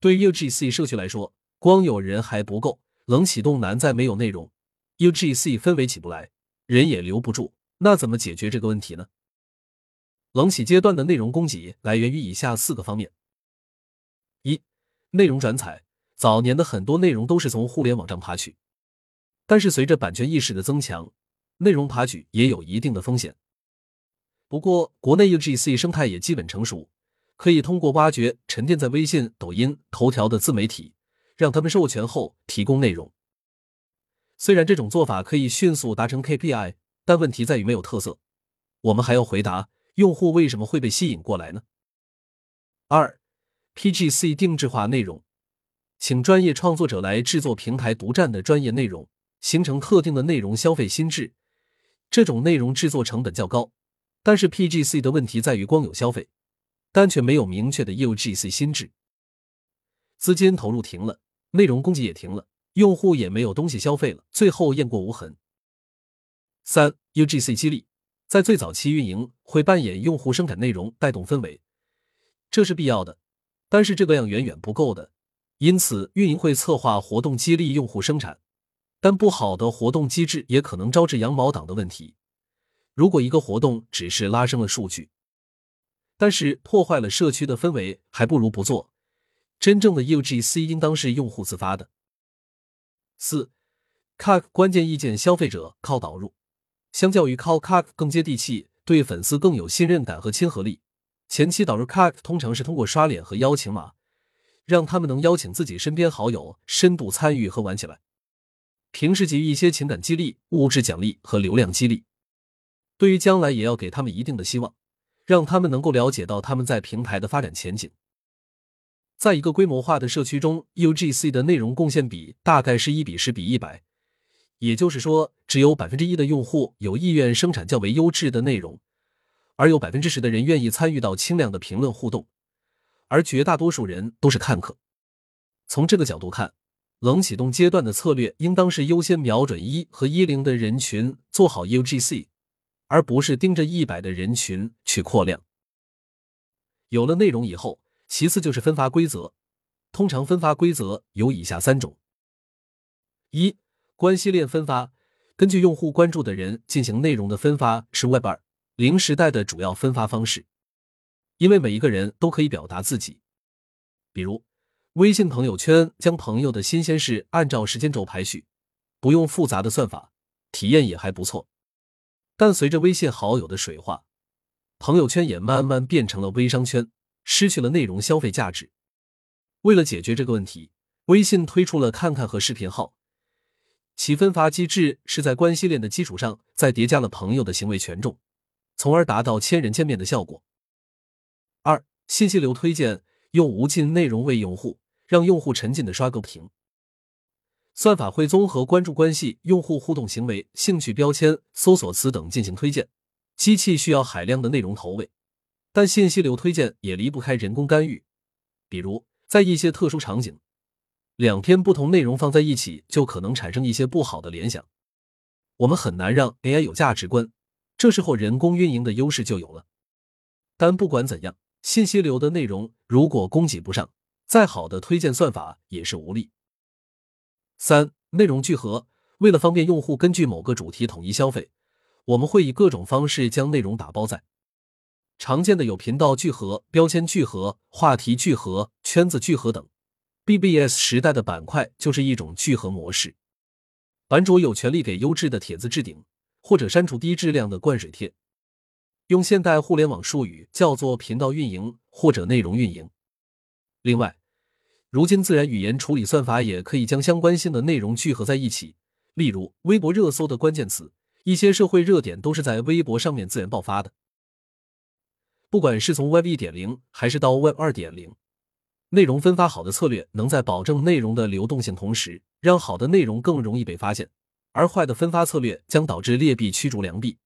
对 UGC 社区来说，光有人还不够，冷启动难在没有内容，UGC 氛围起不来，人也留不住。那怎么解决这个问题呢？冷启阶段的内容供给来源于以下四个方面：一、内容转采。早年的很多内容都是从互联网上爬取，但是随着版权意识的增强，内容爬取也有一定的风险。不过，国内 UGC 生态也基本成熟，可以通过挖掘沉淀在微信、抖音、头条的自媒体，让他们授权后提供内容。虽然这种做法可以迅速达成 KPI，但问题在于没有特色。我们还要回答。用户为什么会被吸引过来呢？二，PGC 定制化内容，请专业创作者来制作平台独占的专业内容，形成特定的内容消费心智。这种内容制作成本较高，但是 PGC 的问题在于光有消费，但却没有明确的 UGC 心智。资金投入停了，内容供给也停了，用户也没有东西消费了，最后雁过无痕。三，UGC 激励。在最早期，运营会扮演用户生产内容、带动氛围，这是必要的，但是这个量远远不够的。因此，运营会策划活动激励用户生产，但不好的活动机制也可能招致羊毛党的问题。如果一个活动只是拉升了数据，但是破坏了社区的氛围，还不如不做。真正的 UGC 应当是用户自发的。四，CAC 关键意见消费者靠导入。相较于靠 CAC 更接地气，对粉丝更有信任感和亲和力。前期导入 CAC 通常是通过刷脸和邀请码，让他们能邀请自己身边好友深度参与和玩起来。平时给予一些情感激励、物质奖励和流量激励，对于将来也要给他们一定的希望，让他们能够了解到他们在平台的发展前景。在一个规模化的社区中，UGC 的内容贡献比大概是一比十比一百。也就是说，只有百分之一的用户有意愿生产较为优质的内容，而有百分之十的人愿意参与到轻量的评论互动，而绝大多数人都是看客。从这个角度看，冷启动阶段的策略应当是优先瞄准一和一零的人群做好 UGC，而不是盯着一百的人群去扩量。有了内容以后，其次就是分发规则。通常分发规则有以下三种：一。关系链分发，根据用户关注的人进行内容的分发，是 Web 二零时代的主要分发方式。因为每一个人都可以表达自己，比如微信朋友圈将朋友的新鲜事按照时间轴排序，不用复杂的算法，体验也还不错。但随着微信好友的水化，朋友圈也慢慢变成了微商圈，失去了内容消费价值。为了解决这个问题，微信推出了看看和视频号。其分发机制是在关系链的基础上，再叠加了朋友的行为权重，从而达到千人千面的效果。二、信息流推荐用无尽内容喂用户，让用户沉浸的刷个不停。算法会综合关注关系、用户互动行为、兴趣标签、搜索词等进行推荐。机器需要海量的内容投喂，但信息流推荐也离不开人工干预，比如在一些特殊场景。两篇不同内容放在一起，就可能产生一些不好的联想。我们很难让 AI 有价值观，这时候人工运营的优势就有了。但不管怎样，信息流的内容如果供给不上，再好的推荐算法也是无力。三、内容聚合，为了方便用户根据某个主题统一消费，我们会以各种方式将内容打包在。常见的有频道聚合、标签聚合、话题聚合、圈子聚合等。BBS 时代的板块就是一种聚合模式，版主有权利给优质的帖子置顶，或者删除低质量的灌水帖。用现代互联网术语叫做频道运营或者内容运营。另外，如今自然语言处理算法也可以将相关性的内容聚合在一起。例如，微博热搜的关键词，一些社会热点都是在微博上面自然爆发的。不管是从 Web 一点零还是到 Web 二点零。内容分发好的策略，能在保证内容的流动性同时，让好的内容更容易被发现；而坏的分发策略将导致劣币驱逐良币。